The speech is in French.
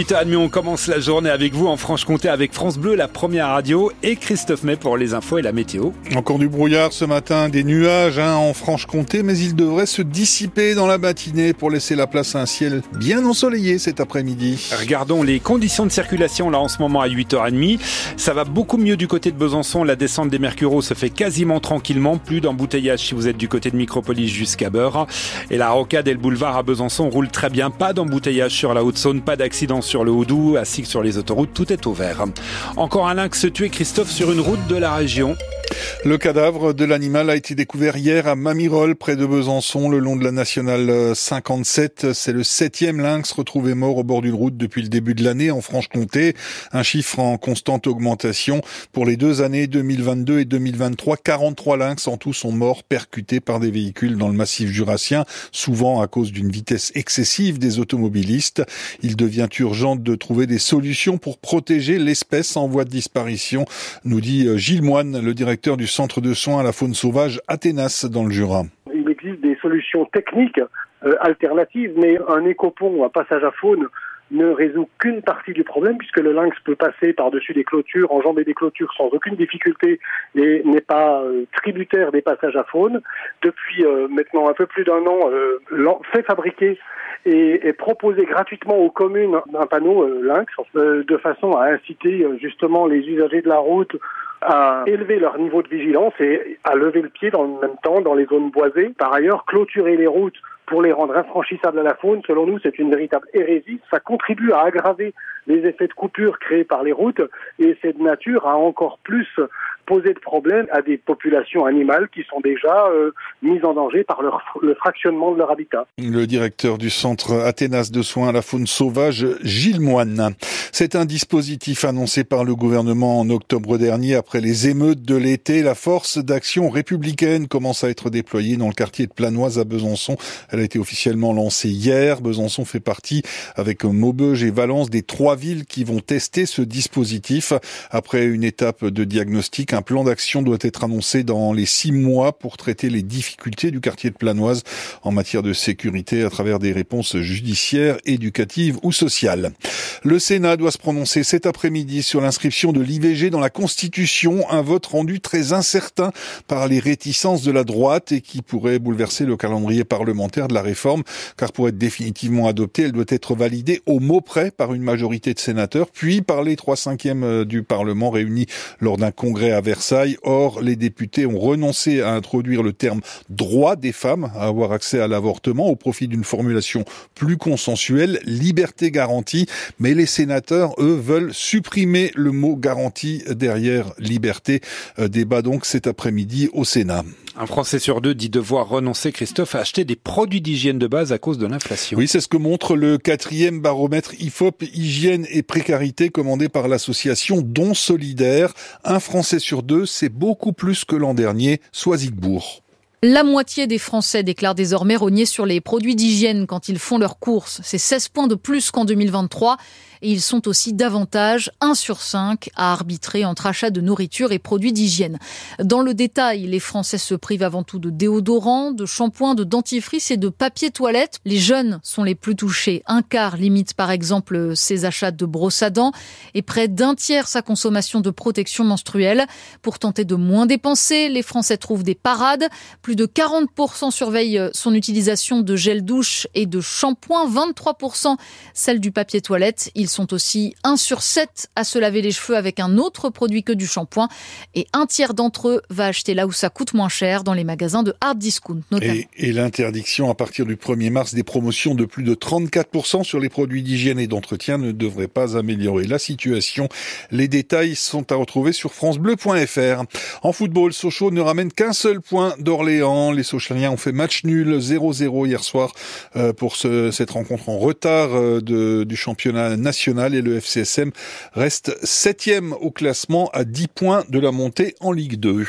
8h30, on commence la journée avec vous en Franche-Comté avec France Bleu, la première radio, et Christophe May pour les infos et la météo. Encore du brouillard ce matin, des nuages hein, en Franche-Comté, mais ils devraient se dissiper dans la matinée pour laisser la place à un ciel bien ensoleillé cet après-midi. Regardons les conditions de circulation là en ce moment à 8h30. Ça va beaucoup mieux du côté de Besançon. La descente des Mercureaux se fait quasiment tranquillement. Plus d'embouteillage si vous êtes du côté de Micropolis jusqu'à Beurre. Et la rocade et le boulevard à Besançon roulent très bien. Pas d'embouteillage sur la Haute-Saône, pas d'accident sur le Houdou, ainsi que sur les autoroutes, tout est ouvert. Encore un lynx tué, Christophe, sur une route de la région. Le cadavre de l'animal a été découvert hier à Mamirol, près de Besançon, le long de la nationale 57. C'est le septième lynx retrouvé mort au bord d'une route depuis le début de l'année en Franche-Comté. Un chiffre en constante augmentation. Pour les deux années 2022 et 2023, 43 lynx en tout sont morts percutés par des véhicules dans le massif jurassien, souvent à cause d'une vitesse excessive des automobilistes. Il devient urgent de trouver des solutions pour protéger l'espèce en voie de disparition, nous dit Gilles Moine, le directeur du centre de soins à la faune sauvage Athénas dans le Jura. Il existe des solutions techniques euh, alternatives, mais un écopont ou un passage à faune ne résout qu'une partie du problème puisque le lynx peut passer par-dessus des clôtures, enjamber des clôtures sans aucune difficulté et n'est pas euh, tributaire des passages à faune. Depuis euh, maintenant un peu plus d'un an, fait fabriquer et, et, proposer gratuitement aux communes un panneau lynx de façon à inciter justement les usagers de la route à élever leur niveau de vigilance et à lever le pied dans le même temps dans les zones boisées. Par ailleurs, clôturer les routes pour les rendre infranchissables à la faune, selon nous, c'est une véritable hérésie. Ça contribue à aggraver les effets de coupure créés par les routes et c'est de nature à encore plus poser de problème à des populations animales qui sont déjà euh, mises en danger par le fractionnement de leur habitat. Le directeur du centre Athénas de soins à la faune sauvage, Gilles Moine. C'est un dispositif annoncé par le gouvernement en octobre dernier après les émeutes de l'été. La force d'action républicaine commence à être déployée dans le quartier de Planoise à Besançon. Elle a été officiellement lancée hier. Besançon fait partie avec Maubeuge et Valence des trois villes qui vont tester ce dispositif. Après une étape de diagnostic, un plan d'action doit être annoncé dans les six mois pour traiter les difficultés du quartier de Planoise en matière de sécurité à travers des réponses judiciaires, éducatives ou sociales. Le Sénat doit se prononcer cet après-midi sur l'inscription de l'IVG dans la Constitution, un vote rendu très incertain par les réticences de la droite et qui pourrait bouleverser le calendrier parlementaire de la réforme, car pour être définitivement adoptée, elle doit être validée au mot près par une majorité de sénateurs, puis par les trois cinquièmes du Parlement réunis lors d'un congrès Versailles. Or, les députés ont renoncé à introduire le terme droit des femmes à avoir accès à l'avortement au profit d'une formulation plus consensuelle, liberté garantie. Mais les sénateurs, eux, veulent supprimer le mot garantie derrière liberté. Euh, débat donc cet après-midi au Sénat. Un Français sur deux dit devoir renoncer, Christophe, à acheter des produits d'hygiène de base à cause de l'inflation. Oui, c'est ce que montre le quatrième baromètre IFOP Hygiène et Précarité commandé par l'association Don Solidaire. Un Français sur deux, c'est beaucoup plus que l'an dernier, soit Zigbourg. La moitié des Français déclarent désormais rogner sur les produits d'hygiène quand ils font leurs courses. C'est 16 points de plus qu'en 2023. Et ils sont aussi davantage, 1 sur 5, à arbitrer entre achat de nourriture et produits d'hygiène. Dans le détail, les Français se privent avant tout de déodorants, de shampoings, de dentifrice et de papier toilette. Les jeunes sont les plus touchés. Un quart limite par exemple ses achats de brosses à dents et près d'un tiers sa consommation de protection menstruelle. Pour tenter de moins dépenser, les Français trouvent des parades. Plus de 40% surveillent son utilisation de gel douche et de shampoing, 23% celle du papier toilette. Ils sont aussi 1 sur 7 à se laver les cheveux avec un autre produit que du shampoing et un tiers d'entre eux va acheter là où ça coûte moins cher dans les magasins de hard discount notamment. Et, et l'interdiction à partir du 1er mars des promotions de plus de 34% sur les produits d'hygiène et d'entretien ne devrait pas améliorer la situation. Les détails sont à retrouver sur francebleu.fr. En football, Sochaux ne ramène qu'un seul point d'Orléans. Les Sochaliens ont fait match nul 0-0 hier soir euh, pour ce, cette rencontre en retard euh, du championnat national et le FCSM reste septième au classement à 10 points de la montée en Ligue 2.